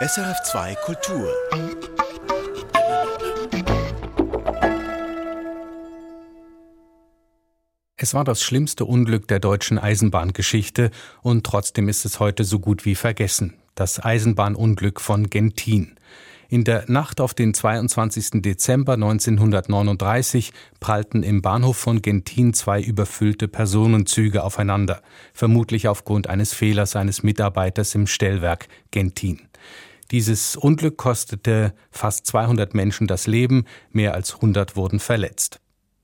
SRF2 Kultur. Es war das schlimmste Unglück der deutschen Eisenbahngeschichte und trotzdem ist es heute so gut wie vergessen. Das Eisenbahnunglück von Gentin. In der Nacht auf den 22. Dezember 1939 prallten im Bahnhof von Gentin zwei überfüllte Personenzüge aufeinander, vermutlich aufgrund eines Fehlers eines Mitarbeiters im Stellwerk Gentin. Dieses Unglück kostete fast 200 Menschen das Leben, mehr als 100 wurden verletzt.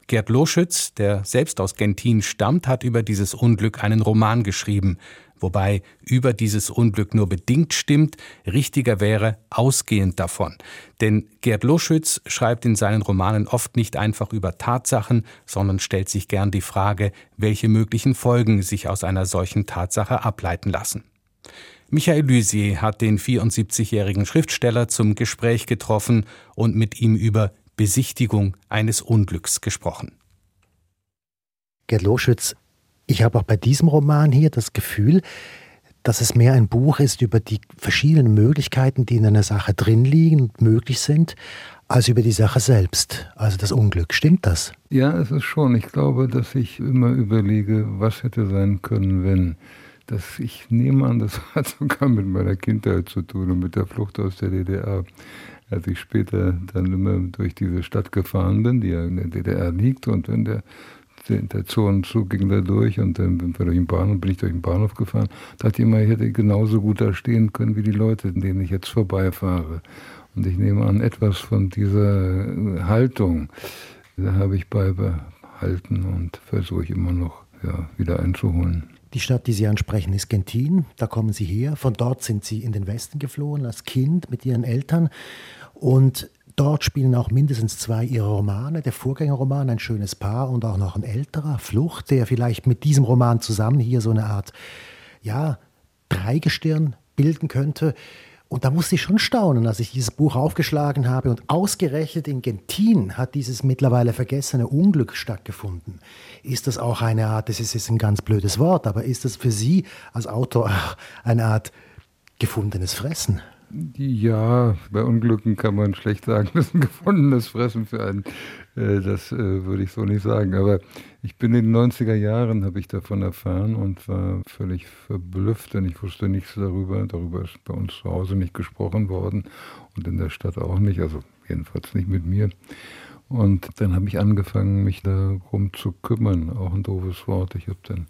Gerd Loschütz, der selbst aus Gentin stammt, hat über dieses Unglück einen Roman geschrieben, wobei über dieses Unglück nur bedingt stimmt, richtiger wäre ausgehend davon. Denn Gerd Loschütz schreibt in seinen Romanen oft nicht einfach über Tatsachen, sondern stellt sich gern die Frage, welche möglichen Folgen sich aus einer solchen Tatsache ableiten lassen. Michael Lysier hat den 74-jährigen Schriftsteller zum Gespräch getroffen und mit ihm über Besichtigung eines Unglücks gesprochen. Gerd Loschütz, ich habe auch bei diesem Roman hier das Gefühl, dass es mehr ein Buch ist über die verschiedenen Möglichkeiten, die in einer Sache drin liegen und möglich sind, als über die Sache selbst, also das Unglück. Stimmt das? Ja, es ist schon. Ich glaube, dass ich immer überlege, was hätte sein können, wenn das, ich nehme an, das hat sogar mit meiner Kindheit zu tun und mit der Flucht aus der DDR. Als ich später dann immer durch diese Stadt gefahren bin, die ja in der DDR liegt, und wenn der, der Zonenzug ging da durch und dann bin, durch den Bahnhof, bin ich durch den Bahnhof gefahren, dachte ich immer, ich hätte genauso gut da stehen können wie die Leute, in denen ich jetzt vorbeifahre. Und ich nehme an, etwas von dieser Haltung, da habe ich beibehalten und versuche ich immer noch ja, wieder einzuholen. Die Stadt, die Sie ansprechen, ist Gentin. Da kommen Sie her. Von dort sind Sie in den Westen geflohen als Kind mit Ihren Eltern. Und dort spielen auch mindestens zwei Ihrer Romane. Der Vorgängerroman, Ein schönes Paar und auch noch ein älterer, Flucht, der vielleicht mit diesem Roman zusammen hier so eine Art, ja, Dreigestirn bilden könnte. Und da musste ich schon staunen, als ich dieses Buch aufgeschlagen habe. Und ausgerechnet in Gentin hat dieses mittlerweile vergessene Unglück stattgefunden. Ist das auch eine Art, das ist jetzt ein ganz blödes Wort, aber ist das für Sie als Autor eine Art gefundenes Fressen? Ja, bei Unglücken kann man schlecht sagen, das ist ein gefundenes Fressen für einen. Äh, das äh, würde ich so nicht sagen. Aber ich bin in den 90er Jahren, habe ich davon erfahren und war völlig verblüfft, denn ich wusste nichts darüber. Darüber ist bei uns zu Hause nicht gesprochen worden und in der Stadt auch nicht, also jedenfalls nicht mit mir. Und dann habe ich angefangen, mich darum zu kümmern. Auch ein doofes Wort. Ich habe dann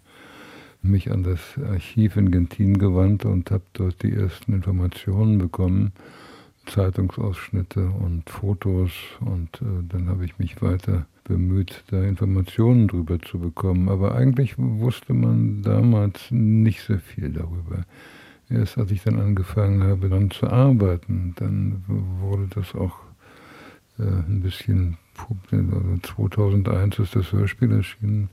mich an das Archiv in Gentin gewandt und habe dort die ersten Informationen bekommen, Zeitungsausschnitte und Fotos und äh, dann habe ich mich weiter bemüht, da Informationen drüber zu bekommen. Aber eigentlich wusste man damals nicht so viel darüber. Erst als ich dann angefangen habe, daran zu arbeiten, dann wurde das auch äh, ein bisschen, 2001 ist das Hörspiel erschienen,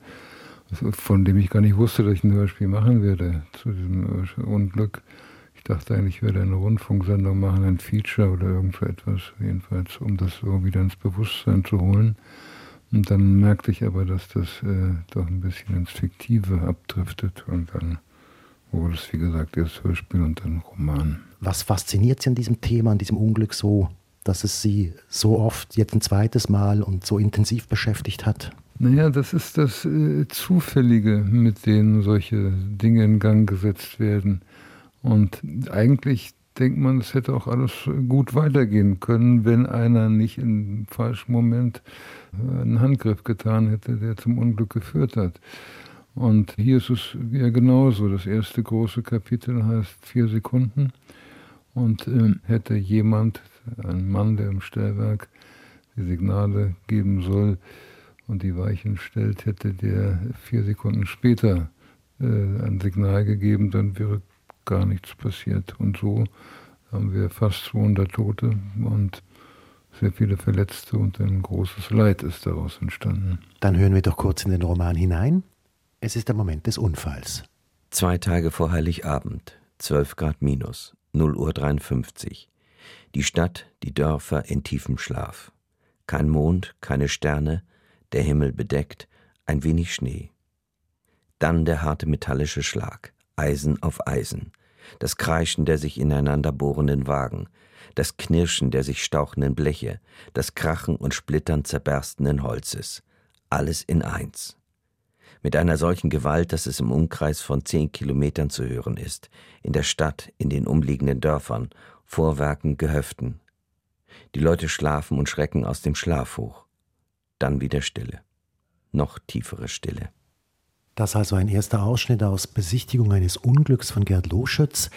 von dem ich gar nicht wusste, dass ich ein Hörspiel machen werde zu diesem Unglück. Ich dachte eigentlich, ich werde eine Rundfunksendung machen, ein Feature oder irgend so etwas, jedenfalls, um das so wieder ins Bewusstsein zu holen. Und dann merkte ich aber, dass das äh, doch ein bisschen ins Fiktive abdriftet und dann wurde es, wie gesagt, erst Hörspiel und dann Roman. Was fasziniert Sie an diesem Thema, an diesem Unglück so, dass es Sie so oft, jetzt ein zweites Mal und so intensiv beschäftigt hat? Naja, das ist das äh, Zufällige, mit dem solche Dinge in Gang gesetzt werden. Und eigentlich denkt man, es hätte auch alles gut weitergehen können, wenn einer nicht im falschen Moment äh, einen Handgriff getan hätte, der zum Unglück geführt hat. Und hier ist es ja genauso. Das erste große Kapitel heißt vier Sekunden. Und äh, hätte jemand, ein Mann, der im Stellwerk die Signale geben soll, und die Weichen stellt, hätte der vier Sekunden später äh, ein Signal gegeben, dann wäre gar nichts passiert. Und so haben wir fast 200 Tote und sehr viele Verletzte und ein großes Leid ist daraus entstanden. Dann hören wir doch kurz in den Roman hinein. Es ist der Moment des Unfalls. Zwei Tage vor Heiligabend, 12 Grad minus, 0 Uhr 53. Die Stadt, die Dörfer in tiefem Schlaf. Kein Mond, keine Sterne, der Himmel bedeckt, ein wenig Schnee. Dann der harte metallische Schlag, Eisen auf Eisen. das Kreischen der sich ineinander bohrenden Wagen, das Knirschen der sich stauchenden Bleche, das Krachen und Splittern zerberstenden Holzes. Alles in eins. Mit einer solchen Gewalt, dass es im Umkreis von zehn Kilometern zu hören ist, in der Stadt, in den umliegenden Dörfern, Vorwerken, Gehöften. Die Leute schlafen und schrecken aus dem Schlaf hoch. Dann wieder Stille. Noch tiefere Stille. Das also ein erster Ausschnitt aus Besichtigung eines Unglücks von Gerd Loschütz.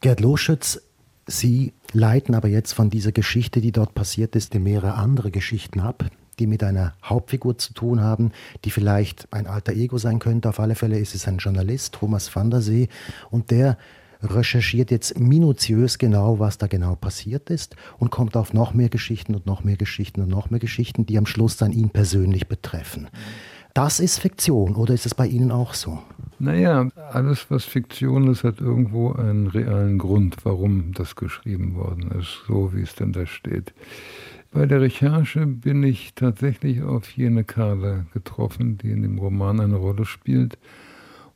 Gerd Loschütz, Sie leiten aber jetzt von dieser Geschichte, die dort passiert ist, mehrere andere Geschichten ab, die mit einer Hauptfigur zu tun haben, die vielleicht ein alter Ego sein könnte. Auf alle Fälle ist es ein Journalist, Thomas van der See, und der recherchiert jetzt minutiös genau, was da genau passiert ist und kommt auf noch mehr Geschichten und noch mehr Geschichten und noch mehr Geschichten, die am Schluss dann ihn persönlich betreffen. Das ist Fiktion oder ist es bei Ihnen auch so? Naja, alles, was Fiktion ist, hat irgendwo einen realen Grund, warum das geschrieben worden ist, so wie es denn da steht. Bei der Recherche bin ich tatsächlich auf jene Karla getroffen, die in dem Roman eine Rolle spielt,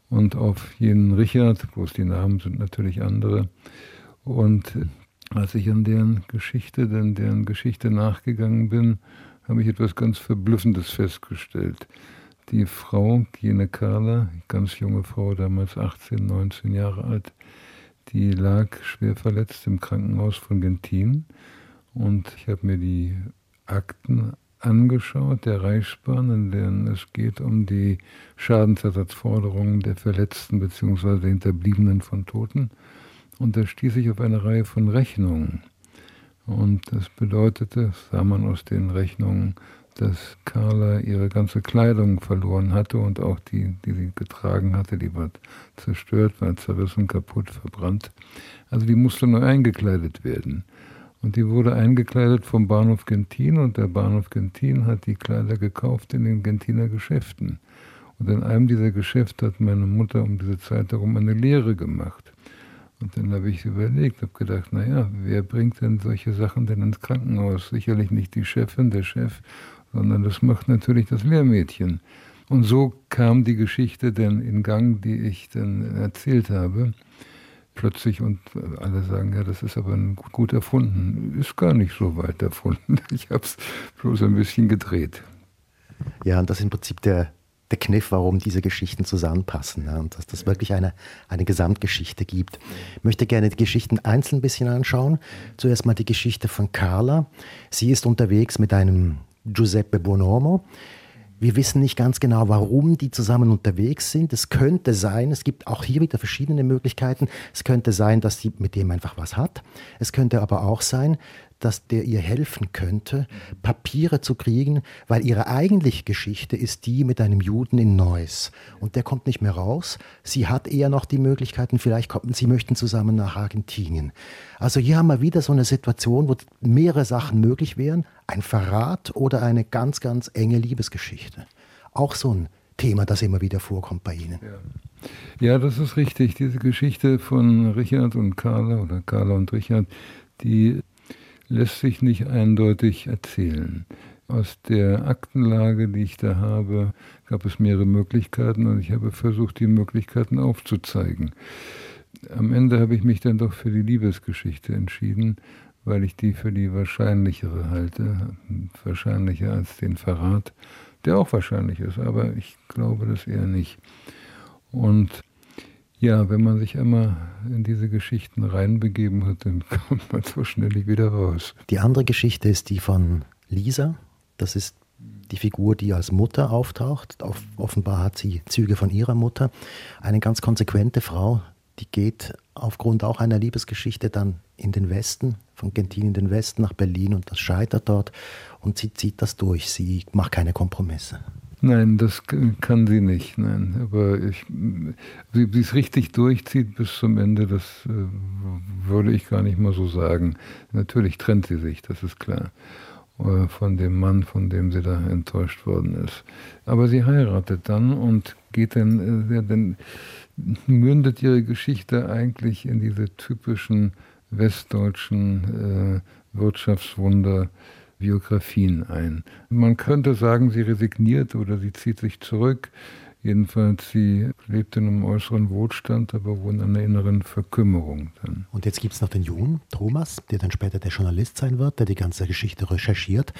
und auf jenen Richard, bloß die Namen sind natürlich andere. Und als ich an deren Geschichte, denn deren Geschichte nachgegangen bin, habe ich etwas ganz Verblüffendes festgestellt. Die Frau, Gene Carla, ganz junge Frau, damals 18, 19 Jahre alt, die lag schwer verletzt im Krankenhaus von Gentin. Und ich habe mir die Akten angeschaut, der Reichsbahn, in denen es geht um die Schadensersatzforderungen der Verletzten bzw. der Hinterbliebenen von Toten. Und da stieß ich auf eine Reihe von Rechnungen. Und das bedeutete, sah man aus den Rechnungen, dass Carla ihre ganze Kleidung verloren hatte und auch die, die sie getragen hatte, die war zerstört, war zerrissen, kaputt, verbrannt. Also die musste neu eingekleidet werden. Und die wurde eingekleidet vom Bahnhof Gentin und der Bahnhof Gentin hat die Kleider gekauft in den Gentiner Geschäften. Und in einem dieser Geschäfte hat meine Mutter um diese Zeit herum eine Lehre gemacht. Und dann habe ich überlegt, habe gedacht, naja, wer bringt denn solche Sachen denn ins Krankenhaus? Sicherlich nicht die Chefin, der Chef sondern das macht natürlich das Lehrmädchen. Und so kam die Geschichte denn in Gang, die ich dann erzählt habe. Plötzlich und alle sagen, ja, das ist aber gut erfunden. Ist gar nicht so weit erfunden. Ich habe es bloß ein bisschen gedreht. Ja, und das ist im Prinzip der, der Kniff, warum diese Geschichten zusammenpassen. Ja, und dass das wirklich eine, eine Gesamtgeschichte gibt. Ich möchte gerne die Geschichten einzeln ein bisschen anschauen. Zuerst mal die Geschichte von Carla. Sie ist unterwegs mit einem Giuseppe Bonomo. Wir wissen nicht ganz genau, warum die zusammen unterwegs sind. Es könnte sein, es gibt auch hier wieder verschiedene Möglichkeiten. Es könnte sein, dass sie mit dem einfach was hat. Es könnte aber auch sein, dass der ihr helfen könnte, Papiere zu kriegen, weil ihre eigentliche Geschichte ist die mit einem Juden in Neuss. Und der kommt nicht mehr raus. Sie hat eher noch die Möglichkeiten, vielleicht kommen, sie möchten zusammen nach Argentinien. Also hier haben wir wieder so eine Situation, wo mehrere Sachen möglich wären. Ein Verrat oder eine ganz, ganz enge Liebesgeschichte. Auch so ein Thema, das immer wieder vorkommt bei Ihnen. Ja. ja, das ist richtig. Diese Geschichte von Richard und Carla oder Carla und Richard, die lässt sich nicht eindeutig erzählen. Aus der Aktenlage, die ich da habe, gab es mehrere Möglichkeiten und ich habe versucht, die Möglichkeiten aufzuzeigen. Am Ende habe ich mich dann doch für die Liebesgeschichte entschieden, weil ich die für die wahrscheinlichere halte, wahrscheinlicher als den Verrat, der auch wahrscheinlich ist, aber ich glaube das eher nicht. Und ja, wenn man sich einmal in diese Geschichten reinbegeben hat, dann kommt man so schnell nicht wieder raus. Die andere Geschichte ist die von Lisa. Das ist die Figur, die als Mutter auftaucht. Auf, offenbar hat sie Züge von ihrer Mutter. Eine ganz konsequente Frau, die geht aufgrund auch einer Liebesgeschichte dann in den Westen, von Gentin in den Westen nach Berlin und das scheitert dort und sie zieht das durch. Sie macht keine Kompromisse. Nein, das kann sie nicht. Nein, aber ich, sie, sie es richtig durchzieht bis zum Ende, das äh, würde ich gar nicht mal so sagen. Natürlich trennt sie sich, das ist klar, äh, von dem Mann, von dem sie da enttäuscht worden ist. Aber sie heiratet dann und geht dann, äh, dann mündet ihre Geschichte eigentlich in diese typischen westdeutschen äh, Wirtschaftswunder Biografien ein. Man könnte sagen, sie resigniert oder sie zieht sich zurück, Jedenfalls, sie lebte in einem äußeren Wohlstand, aber wohl in einer inneren Verkümmerung. Dann. Und jetzt gibt es noch den Jungen, Thomas, der dann später der Journalist sein wird, der die ganze Geschichte recherchiert.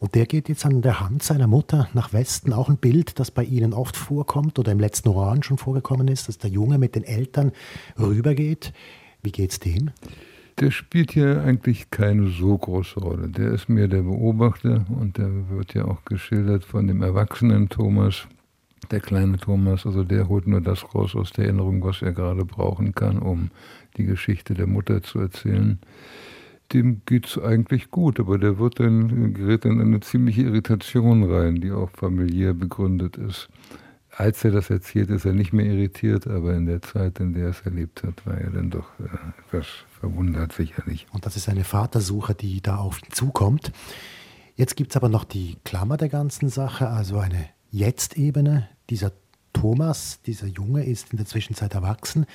Und der geht jetzt an der Hand seiner Mutter nach Westen. Auch ein Bild, das bei Ihnen oft vorkommt oder im letzten Roman schon vorgekommen ist, dass der Junge mit den Eltern rübergeht. Wie geht's dem? Der spielt hier eigentlich keine so große Rolle. Der ist mehr der Beobachter und der wird ja auch geschildert von dem erwachsenen Thomas. Der kleine Thomas, also der holt nur das raus aus der Erinnerung, was er gerade brauchen kann, um die Geschichte der Mutter zu erzählen dem geht es eigentlich gut, aber der wird dann, gerät dann in eine ziemliche Irritation rein, die auch familiär begründet ist. Als er das erzählt, ist er nicht mehr irritiert, aber in der Zeit, in der er es erlebt hat, war er dann doch äh, etwas verwundert sicherlich. Und das ist eine Vatersuche, die da auf ihn zukommt. Jetzt gibt es aber noch die Klammer der ganzen Sache, also eine Jetzt-Ebene. Dieser Thomas, dieser Junge, ist in der Zwischenzeit erwachsen.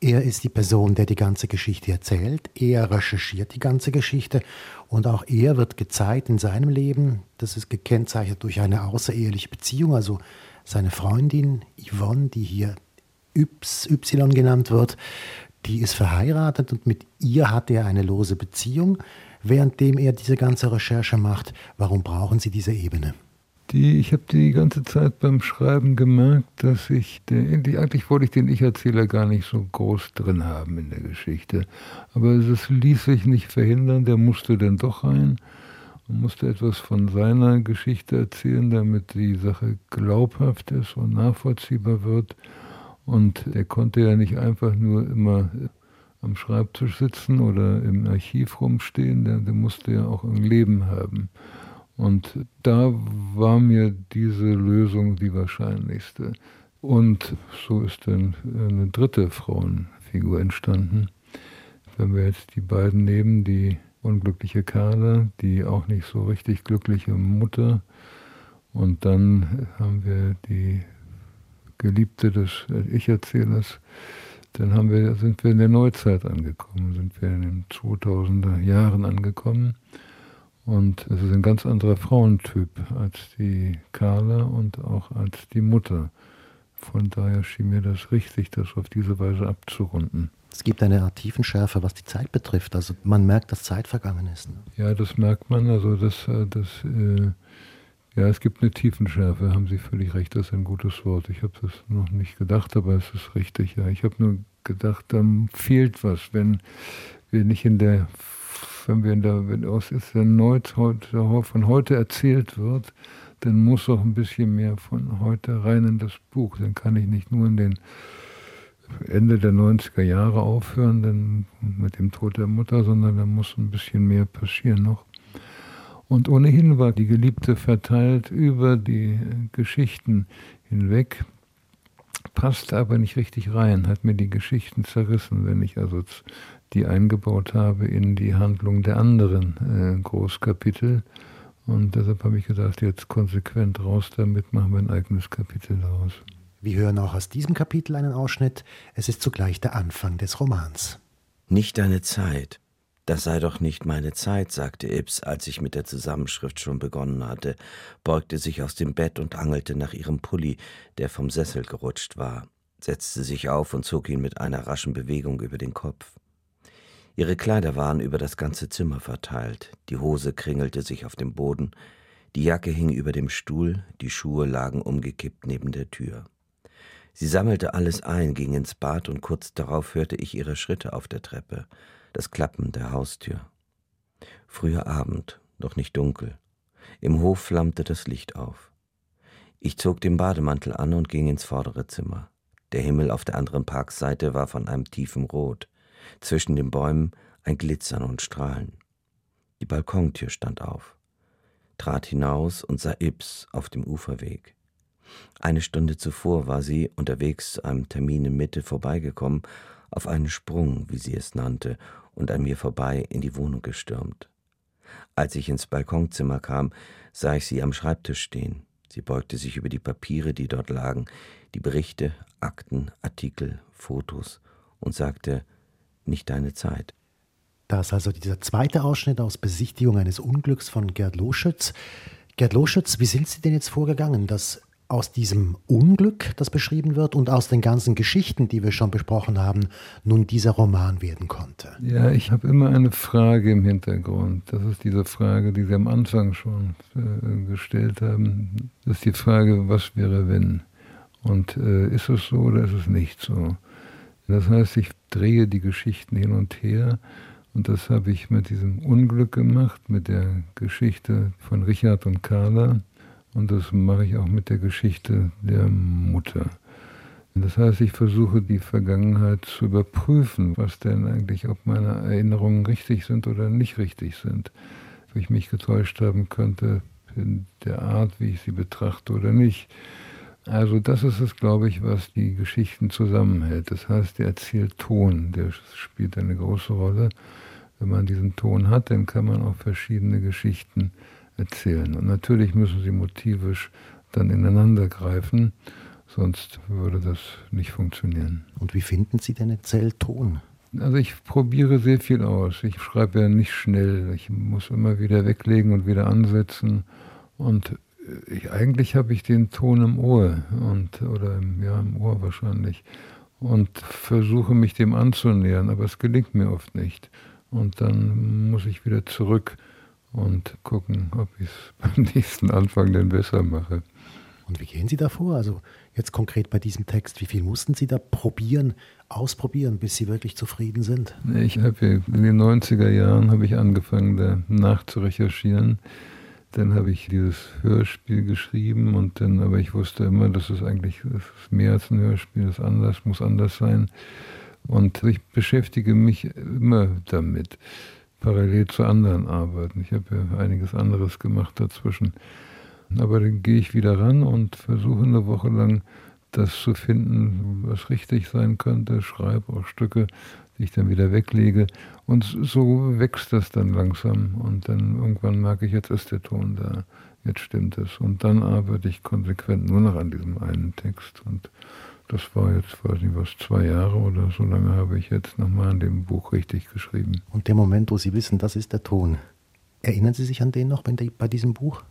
Er ist die Person, der die ganze Geschichte erzählt. Er recherchiert die ganze Geschichte. Und auch er wird gezeigt in seinem Leben. Das ist gekennzeichnet durch eine außereheliche Beziehung. Also seine Freundin Yvonne, die hier Y genannt wird, die ist verheiratet und mit ihr hat er eine lose Beziehung, währenddem er diese ganze Recherche macht. Warum brauchen Sie diese Ebene? Die, ich habe die ganze Zeit beim Schreiben gemerkt, dass ich, der, eigentlich wollte ich den Ich-Erzähler gar nicht so groß drin haben in der Geschichte. Aber es ließ sich nicht verhindern, der musste dann doch rein und musste etwas von seiner Geschichte erzählen, damit die Sache glaubhaft ist und nachvollziehbar wird. Und er konnte ja nicht einfach nur immer am Schreibtisch sitzen oder im Archiv rumstehen, der, der musste ja auch ein Leben haben. Und da war mir diese Lösung die wahrscheinlichste. Und so ist dann eine dritte Frauenfigur entstanden. Wenn wir jetzt die beiden nehmen, die unglückliche Carla, die auch nicht so richtig glückliche Mutter, und dann haben wir die Geliebte des Ich-Erzählers, dann haben wir, sind wir in der Neuzeit angekommen, sind wir in den 2000er Jahren angekommen. Und es ist ein ganz anderer Frauentyp als die Carla und auch als die Mutter. Von daher schien mir das richtig, das auf diese Weise abzurunden. Es gibt eine Art Tiefenschärfe, was die Zeit betrifft. Also man merkt, dass Zeit vergangen ist. Ne? Ja, das merkt man. Also das, äh, das äh, ja, es gibt eine Tiefenschärfe, haben Sie völlig recht, das ist ein gutes Wort. Ich habe das noch nicht gedacht, aber es ist richtig. Ja, ich habe nur gedacht, da fehlt was, wenn wir nicht in der wenn wir da, wenn aus erneut heute, von heute erzählt wird, dann muss auch ein bisschen mehr von heute rein in das Buch. Dann kann ich nicht nur in den Ende der 90er Jahre aufhören, dann mit dem Tod der Mutter, sondern da muss ein bisschen mehr passieren noch. Und ohnehin war die Geliebte verteilt über die Geschichten hinweg, passte aber nicht richtig rein, hat mir die Geschichten zerrissen, wenn ich also die eingebaut habe in die Handlung der anderen äh, Großkapitel. Und deshalb habe ich gedacht, jetzt konsequent raus damit, machen wir ein eigenes Kapitel daraus. Wir hören auch aus diesem Kapitel einen Ausschnitt. Es ist zugleich der Anfang des Romans. Nicht deine Zeit. Das sei doch nicht meine Zeit, sagte Ibs, als ich mit der Zusammenschrift schon begonnen hatte, beugte sich aus dem Bett und angelte nach ihrem Pulli, der vom Sessel gerutscht war, setzte sich auf und zog ihn mit einer raschen Bewegung über den Kopf. Ihre Kleider waren über das ganze Zimmer verteilt, die Hose kringelte sich auf dem Boden, die Jacke hing über dem Stuhl, die Schuhe lagen umgekippt neben der Tür. Sie sammelte alles ein, ging ins Bad und kurz darauf hörte ich ihre Schritte auf der Treppe, das Klappen der Haustür. Früher Abend, noch nicht dunkel. Im Hof flammte das Licht auf. Ich zog den Bademantel an und ging ins vordere Zimmer. Der Himmel auf der anderen Parkseite war von einem tiefen Rot zwischen den Bäumen ein Glitzern und Strahlen. Die Balkontür stand auf, trat hinaus und sah Ibs auf dem Uferweg. Eine Stunde zuvor war sie unterwegs zu einem Termin in Mitte vorbeigekommen, auf einen Sprung, wie sie es nannte, und an mir vorbei in die Wohnung gestürmt. Als ich ins Balkonzimmer kam, sah ich sie am Schreibtisch stehen. Sie beugte sich über die Papiere, die dort lagen, die Berichte, Akten, Artikel, Fotos, und sagte nicht deine Zeit. Das also dieser zweite Ausschnitt aus Besichtigung eines Unglücks von Gerd Loschütz. Gerd Loschütz, wie sind Sie denn jetzt vorgegangen, dass aus diesem Unglück, das beschrieben wird, und aus den ganzen Geschichten, die wir schon besprochen haben, nun dieser Roman werden konnte? Ja, ich habe immer eine Frage im Hintergrund. Das ist diese Frage, die Sie am Anfang schon äh, gestellt haben. Das ist die Frage, was wäre, wenn? Und äh, ist es so oder ist es nicht so? Das heißt, ich drehe die Geschichten hin und her. Und das habe ich mit diesem Unglück gemacht, mit der Geschichte von Richard und Carla. Und das mache ich auch mit der Geschichte der Mutter. Das heißt, ich versuche die Vergangenheit zu überprüfen, was denn eigentlich, ob meine Erinnerungen richtig sind oder nicht richtig sind. Ob ich mich getäuscht haben könnte in der Art, wie ich sie betrachte oder nicht. Also das ist es, glaube ich, was die Geschichten zusammenhält. Das heißt, der Erzählton, der spielt eine große Rolle. Wenn man diesen Ton hat, dann kann man auch verschiedene Geschichten erzählen. Und natürlich müssen sie motivisch dann ineinander greifen, sonst würde das nicht funktionieren. Und wie finden Sie den Erzählton? Also ich probiere sehr viel aus. Ich schreibe ja nicht schnell. Ich muss immer wieder weglegen und wieder ansetzen. Und ich, eigentlich habe ich den Ton im Ohr und oder im, ja im Ohr wahrscheinlich und versuche mich dem anzunähern, aber es gelingt mir oft nicht. Und dann muss ich wieder zurück und gucken, ob ich es beim nächsten Anfang denn besser mache. Und wie gehen Sie da vor? Also jetzt konkret bei diesem Text, wie viel mussten Sie da probieren, ausprobieren, bis Sie wirklich zufrieden sind? Ich habe in den 90er Jahren habe ich angefangen, da nachzurecherchieren. Dann habe ich dieses Hörspiel geschrieben und dann, aber ich wusste immer, das ist eigentlich das ist mehr als ein Hörspiel, das ist anders, muss anders sein. Und ich beschäftige mich immer damit parallel zu anderen Arbeiten. Ich habe ja einiges anderes gemacht dazwischen. Aber dann gehe ich wieder ran und versuche eine Woche lang das zu finden, was richtig sein könnte, schreibe auch Stücke, die ich dann wieder weglege. Und so wächst das dann langsam. Und dann irgendwann merke ich, jetzt ist der Ton da, jetzt stimmt es. Und dann arbeite ich konsequent nur noch an diesem einen Text. Und das war jetzt, weiß nicht was, zwei Jahre oder so lange habe ich jetzt nochmal an dem Buch richtig geschrieben. Und der Moment, wo Sie wissen, das ist der Ton, erinnern Sie sich an den noch bei diesem Buch?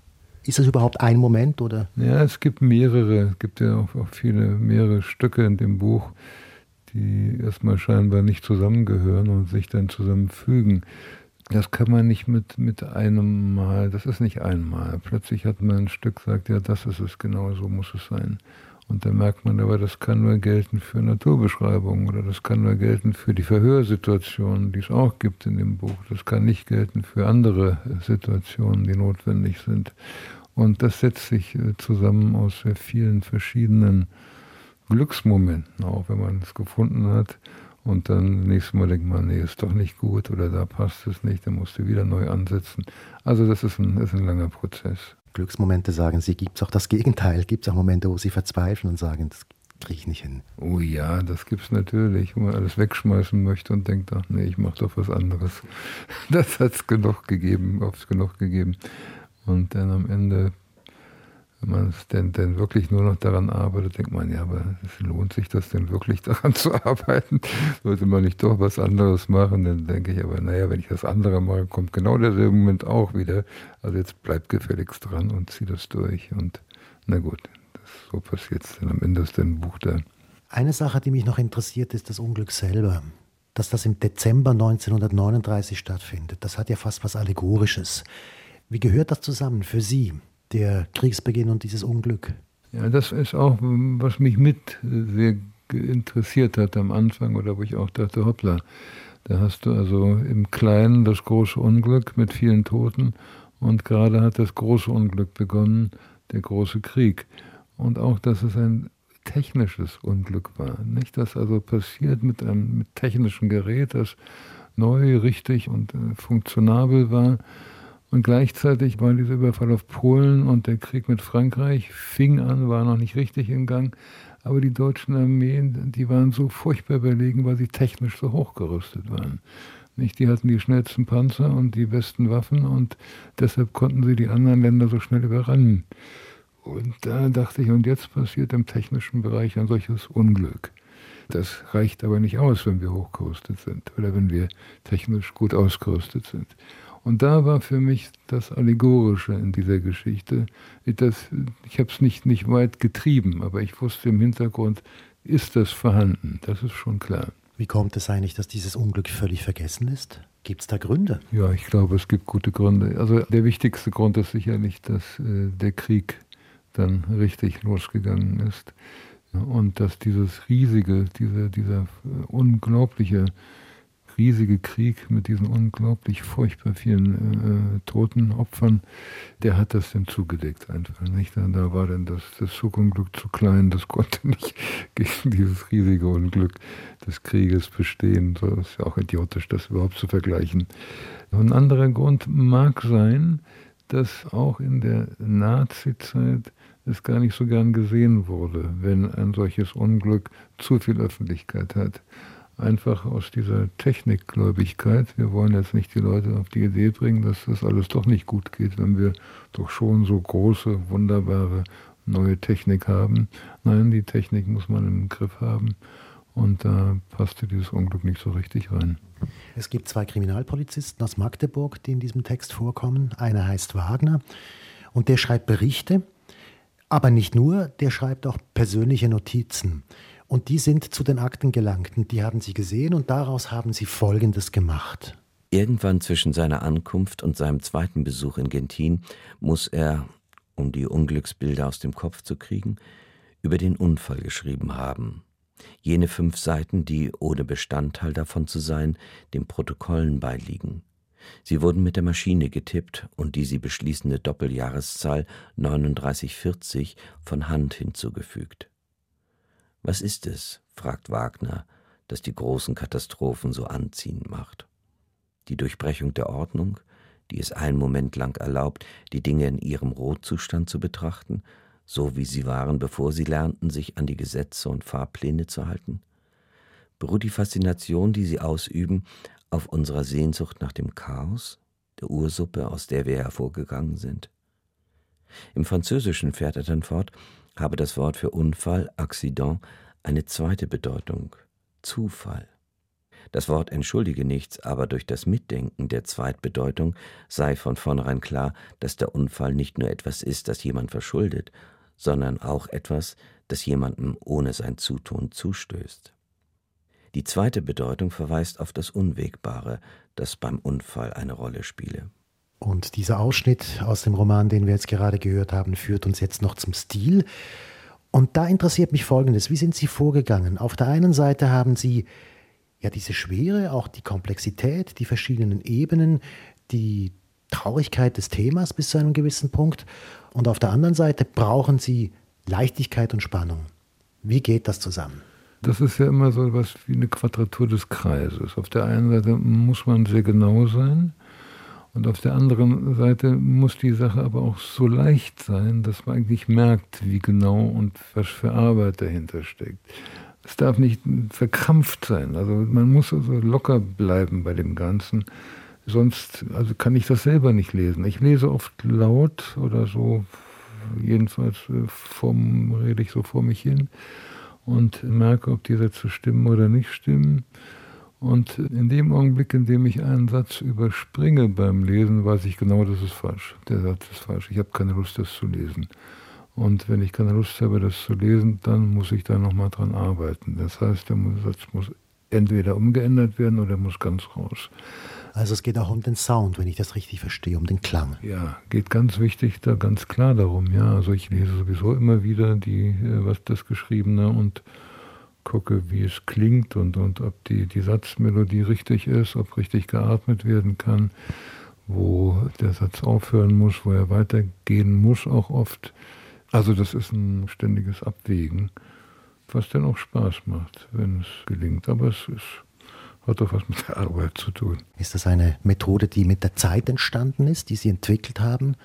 Ist das überhaupt ein Moment oder? Ja, es gibt mehrere, es gibt ja auch, auch viele, mehrere Stücke in dem Buch, die erstmal scheinbar nicht zusammengehören und sich dann zusammenfügen. Das kann man nicht mit, mit einem Mal, das ist nicht einmal. Plötzlich hat man ein Stück, sagt, ja, das ist es, genau so muss es sein. Und dann merkt man aber, das kann nur gelten für Naturbeschreibungen oder das kann nur gelten für die Verhörsituationen, die es auch gibt in dem Buch. Das kann nicht gelten für andere Situationen, die notwendig sind. Und das setzt sich äh, zusammen aus sehr vielen verschiedenen Glücksmomenten, auch wenn man es gefunden hat. Und dann nächstes Mal denkt man, nee, ist doch nicht gut oder da passt es nicht, dann musst du wieder neu ansetzen. Also das ist ein, ist ein langer Prozess. Glücksmomente sagen Sie, gibt es auch das Gegenteil? Gibt es auch Momente, wo Sie verzweifeln und sagen, das kriege ich nicht hin? Oh ja, das gibt es natürlich, wo man alles wegschmeißen möchte und denkt, ach nee, ich mache doch was anderes. Das hat es genug gegeben, oft genug gegeben. Und dann am Ende wenn man denn, denn wirklich nur noch daran arbeitet, denkt man, ja, aber lohnt sich das denn wirklich daran zu arbeiten? Sollte man nicht doch was anderes machen? Dann denke ich aber, naja, wenn ich das andere mache, kommt genau derselbe Moment auch wieder. Also jetzt bleibt gefälligst dran und zieh das durch. Und na gut, das, so passiert es dann am Ende ist ein Buch da. Eine Sache, die mich noch interessiert, ist das Unglück selber. Dass das im Dezember 1939 stattfindet, das hat ja fast was Allegorisches. Wie gehört das zusammen für Sie? Der Kriegsbeginn und dieses Unglück. Ja, das ist auch, was mich mit sehr interessiert hat am Anfang oder wo ich auch dachte, hoppla, da hast du also im Kleinen das große Unglück mit vielen Toten und gerade hat das große Unglück begonnen, der große Krieg. Und auch, dass es ein technisches Unglück war. Nicht, dass also passiert mit einem technischen Gerät, das neu, richtig und äh, funktionabel war, und gleichzeitig war dieser Überfall auf Polen und der Krieg mit Frankreich fing an, war noch nicht richtig in Gang. Aber die deutschen Armeen, die waren so furchtbar überlegen, weil sie technisch so hochgerüstet waren. Nicht? Die hatten die schnellsten Panzer und die besten Waffen und deshalb konnten sie die anderen Länder so schnell überrennen. Und da dachte ich, und jetzt passiert im technischen Bereich ein solches Unglück. Das reicht aber nicht aus, wenn wir hochgerüstet sind oder wenn wir technisch gut ausgerüstet sind. Und da war für mich das Allegorische in dieser Geschichte. Das, ich habe es nicht, nicht weit getrieben, aber ich wusste im Hintergrund, ist das vorhanden. Das ist schon klar. Wie kommt es eigentlich, dass dieses Unglück völlig vergessen ist? Gibt es da Gründe? Ja, ich glaube, es gibt gute Gründe. Also der wichtigste Grund ist sicherlich, dass äh, der Krieg dann richtig losgegangen ist und dass dieses riesige, dieser, dieser äh, unglaubliche riesige Krieg mit diesen unglaublich furchtbar vielen äh, toten Opfern, der hat das dann zugelegt einfach. Nicht? Da war dann das, das Zugunglück zu klein, das konnte nicht gegen dieses riesige Unglück des Krieges bestehen. So ist ja auch idiotisch, das überhaupt zu vergleichen. ein anderer Grund mag sein, dass auch in der Nazi-Zeit es gar nicht so gern gesehen wurde, wenn ein solches Unglück zu viel Öffentlichkeit hat einfach aus dieser Technikgläubigkeit. Wir wollen jetzt nicht die Leute auf die Idee bringen, dass das alles doch nicht gut geht, wenn wir doch schon so große, wunderbare neue Technik haben. Nein, die Technik muss man im Griff haben. Und da passte dieses Unglück nicht so richtig rein. Es gibt zwei Kriminalpolizisten aus Magdeburg, die in diesem Text vorkommen. Einer heißt Wagner und der schreibt Berichte, aber nicht nur, der schreibt auch persönliche Notizen. Und die sind zu den Akten gelangt und die haben sie gesehen und daraus haben sie Folgendes gemacht. Irgendwann zwischen seiner Ankunft und seinem zweiten Besuch in Gentin muss er, um die Unglücksbilder aus dem Kopf zu kriegen, über den Unfall geschrieben haben. Jene fünf Seiten, die, ohne Bestandteil davon zu sein, den Protokollen beiliegen. Sie wurden mit der Maschine getippt und die sie beschließende Doppeljahreszahl 3940 von Hand hinzugefügt. Was ist es, fragt Wagner, das die großen Katastrophen so anziehend macht? Die Durchbrechung der Ordnung, die es einen Moment lang erlaubt, die Dinge in ihrem Rotzustand zu betrachten, so wie sie waren, bevor sie lernten, sich an die Gesetze und Fahrpläne zu halten? Beruht die Faszination, die sie ausüben, auf unserer Sehnsucht nach dem Chaos, der Ursuppe, aus der wir hervorgegangen sind? Im Französischen fährt er dann fort, habe das Wort für Unfall, Accident, eine zweite Bedeutung, Zufall. Das Wort entschuldige nichts, aber durch das Mitdenken der Zweitbedeutung sei von vornherein klar, dass der Unfall nicht nur etwas ist, das jemand verschuldet, sondern auch etwas, das jemandem ohne sein Zutun zustößt. Die zweite Bedeutung verweist auf das Unwegbare, das beim Unfall eine Rolle spiele. Und dieser Ausschnitt aus dem Roman, den wir jetzt gerade gehört haben, führt uns jetzt noch zum Stil. Und da interessiert mich Folgendes. Wie sind Sie vorgegangen? Auf der einen Seite haben Sie ja diese Schwere, auch die Komplexität, die verschiedenen Ebenen, die Traurigkeit des Themas bis zu einem gewissen Punkt. Und auf der anderen Seite brauchen Sie Leichtigkeit und Spannung. Wie geht das zusammen? Das ist ja immer so etwas wie eine Quadratur des Kreises. Auf der einen Seite muss man sehr genau sein, und auf der anderen Seite muss die Sache aber auch so leicht sein, dass man eigentlich merkt, wie genau und was für Arbeit dahinter steckt. Es darf nicht verkrampft sein. Also man muss also locker bleiben bei dem Ganzen. Sonst also kann ich das selber nicht lesen. Ich lese oft laut oder so, jedenfalls äh, vom, rede ich so vor mich hin und merke, ob die Sätze stimmen oder nicht stimmen. Und in dem Augenblick, in dem ich einen Satz überspringe beim Lesen, weiß ich genau, das ist falsch. Der Satz ist falsch. Ich habe keine Lust, das zu lesen. Und wenn ich keine Lust habe, das zu lesen, dann muss ich da nochmal dran arbeiten. Das heißt, der Satz muss entweder umgeändert werden oder muss ganz raus. Also es geht auch um den Sound, wenn ich das richtig verstehe, um den Klang. Ja, geht ganz wichtig, da ganz klar darum. Ja, also ich lese sowieso immer wieder die, äh, was das Geschriebene und gucke, wie es klingt und, und ob die, die Satzmelodie richtig ist, ob richtig geatmet werden kann, wo der Satz aufhören muss, wo er weitergehen muss, auch oft. Also das ist ein ständiges Abwägen, was dann auch Spaß macht, wenn es gelingt. Aber es ist, hat doch was mit der Arbeit zu tun. Ist das eine Methode, die mit der Zeit entstanden ist, die Sie entwickelt haben?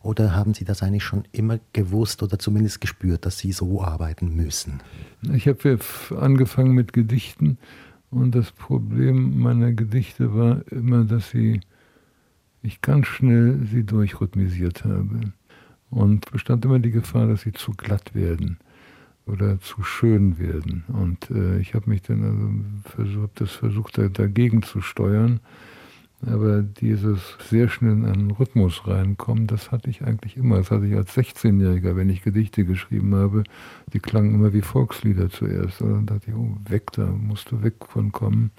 Oder haben Sie das eigentlich schon immer gewusst oder zumindest gespürt, dass Sie so arbeiten müssen? Ich habe angefangen mit Gedichten und das Problem meiner Gedichte war immer, dass sie, ich ganz schnell sie durchrhythmisiert habe. Und bestand immer die Gefahr, dass sie zu glatt werden oder zu schön werden. Und äh, ich habe mich dann also versucht, das versucht dagegen zu steuern Aber dieses sehr schnell in einen Rhythmus reinkommen, das hatte ich eigentlich immer. Das hatte ich als 16-Jähriger, wenn ich Gedichte geschrieben habe. Die klangen immer wie Volkslieder zuerst. Und dann dachte ich, oh, weg, da musst du weg von kommen.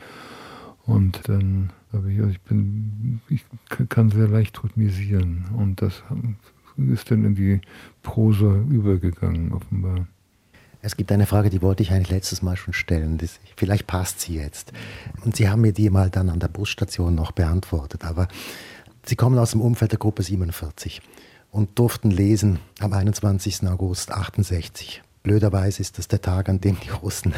Und dann habe ich, also ich bin, ich kann sehr leicht rhythmisieren. Und das ist dann in die Prosa übergegangen, offenbar. Es gibt eine Frage, die wollte ich eigentlich letztes Mal schon stellen. Das, vielleicht passt sie jetzt. Und Sie haben mir die mal dann an der Busstation noch beantwortet. Aber Sie kommen aus dem Umfeld der Gruppe 47 und durften lesen am 21. August 68. Blöderweise ist das der Tag, an dem die Russen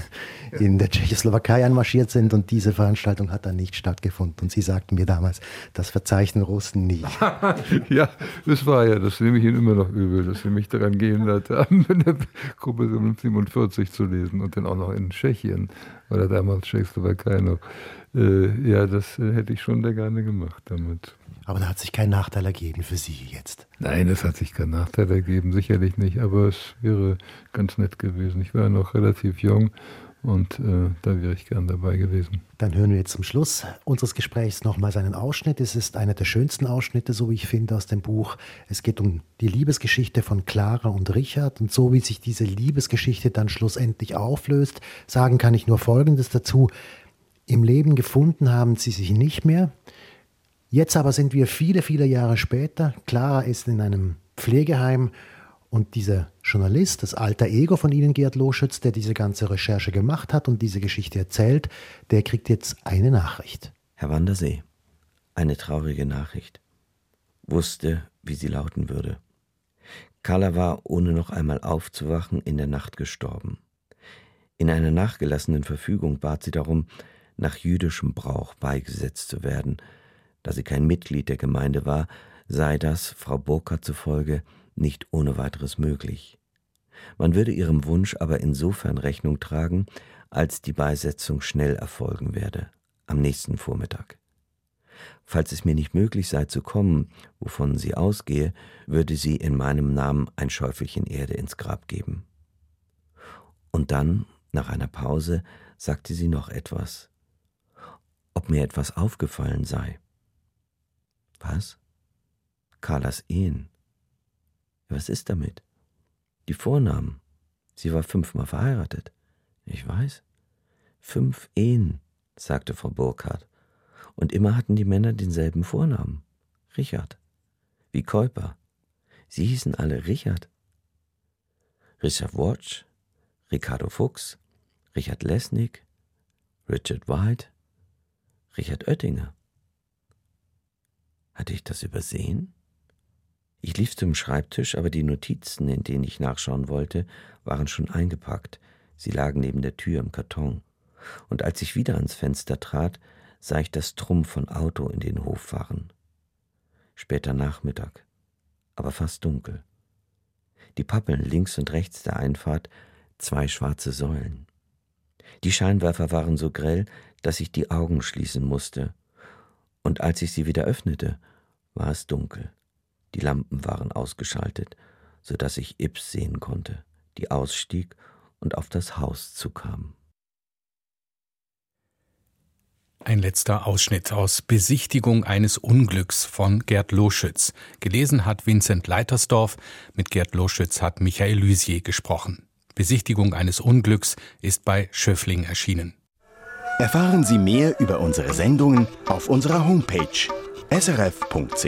in der Tschechoslowakei einmarschiert sind und diese Veranstaltung hat dann nicht stattgefunden. Und Sie sagten mir damals, das verzeichnen Russen nie. ja, das war ja, das nehme ich Ihnen immer noch übel, dass Sie mich daran gehindert haben, in der Gruppe 47 zu lesen und dann auch noch in Tschechien, weil er damals Tschechoslowakei noch. Äh, ja, das äh, hätte ich schon sehr gerne gemacht damit. Aber da hat sich kein Nachteil ergeben für Sie jetzt. Nein, es hat sich kein Nachteil ergeben, sicherlich nicht, aber es wäre ganz nett gewesen. Ich war noch relativ jung und äh, da wäre ich gern dabei gewesen. Dann hören wir jetzt zum Schluss unseres Gesprächs nochmals einen Ausschnitt. Es ist einer der schönsten Ausschnitte, so wie ich finde, aus dem Buch. Es geht um die Liebesgeschichte von Clara und Richard. Und so wie sich diese Liebesgeschichte dann schlussendlich auflöst, sagen kann ich nur Folgendes dazu. Im Leben gefunden haben sie sich nicht mehr. Jetzt aber sind wir viele, viele Jahre später. Clara ist in einem Pflegeheim und dieser Journalist, das alter Ego von Ihnen, Gerd Loschütz, der diese ganze Recherche gemacht hat und diese Geschichte erzählt, der kriegt jetzt eine Nachricht. Herr Wandersee, eine traurige Nachricht. Wusste, wie sie lauten würde. Carla war, ohne noch einmal aufzuwachen, in der Nacht gestorben. In einer nachgelassenen Verfügung bat sie darum, nach jüdischem Brauch beigesetzt zu werden – da sie kein Mitglied der Gemeinde war, sei das, Frau Burkhardt zufolge, nicht ohne weiteres möglich. Man würde ihrem Wunsch aber insofern Rechnung tragen, als die Beisetzung schnell erfolgen werde, am nächsten Vormittag. Falls es mir nicht möglich sei zu kommen, wovon sie ausgehe, würde sie in meinem Namen ein Schäufelchen Erde ins Grab geben. Und dann, nach einer Pause, sagte sie noch etwas, ob mir etwas aufgefallen sei. Was? Carlas Ehen. Was ist damit? Die Vornamen. Sie war fünfmal verheiratet. Ich weiß. Fünf Ehen, sagte Frau Burkhardt. Und immer hatten die Männer denselben Vornamen. Richard. Wie Käuper. Sie hießen alle Richard. Richard Watch, Ricardo Fuchs, Richard Lesnick, Richard White, Richard Oettinger. Hatte ich das übersehen? Ich lief zum Schreibtisch, aber die Notizen, in denen ich nachschauen wollte, waren schon eingepackt. Sie lagen neben der Tür im Karton. Und als ich wieder ans Fenster trat, sah ich das Trumm von Auto in den Hof fahren. Später Nachmittag, aber fast dunkel. Die Pappeln links und rechts der Einfahrt, zwei schwarze Säulen. Die Scheinwerfer waren so grell, dass ich die Augen schließen musste und als ich sie wieder öffnete, war es dunkel. Die Lampen waren ausgeschaltet, so dass ich Ips sehen konnte, die ausstieg und auf das Haus zukam. Ein letzter Ausschnitt aus Besichtigung eines Unglücks von Gerd Loschütz. Gelesen hat Vincent Leitersdorf, mit Gerd Loschütz hat Michael Lysier gesprochen. Besichtigung eines Unglücks ist bei Schöffling erschienen. Erfahren Sie mehr über unsere Sendungen auf unserer Homepage srf.ch-kultur.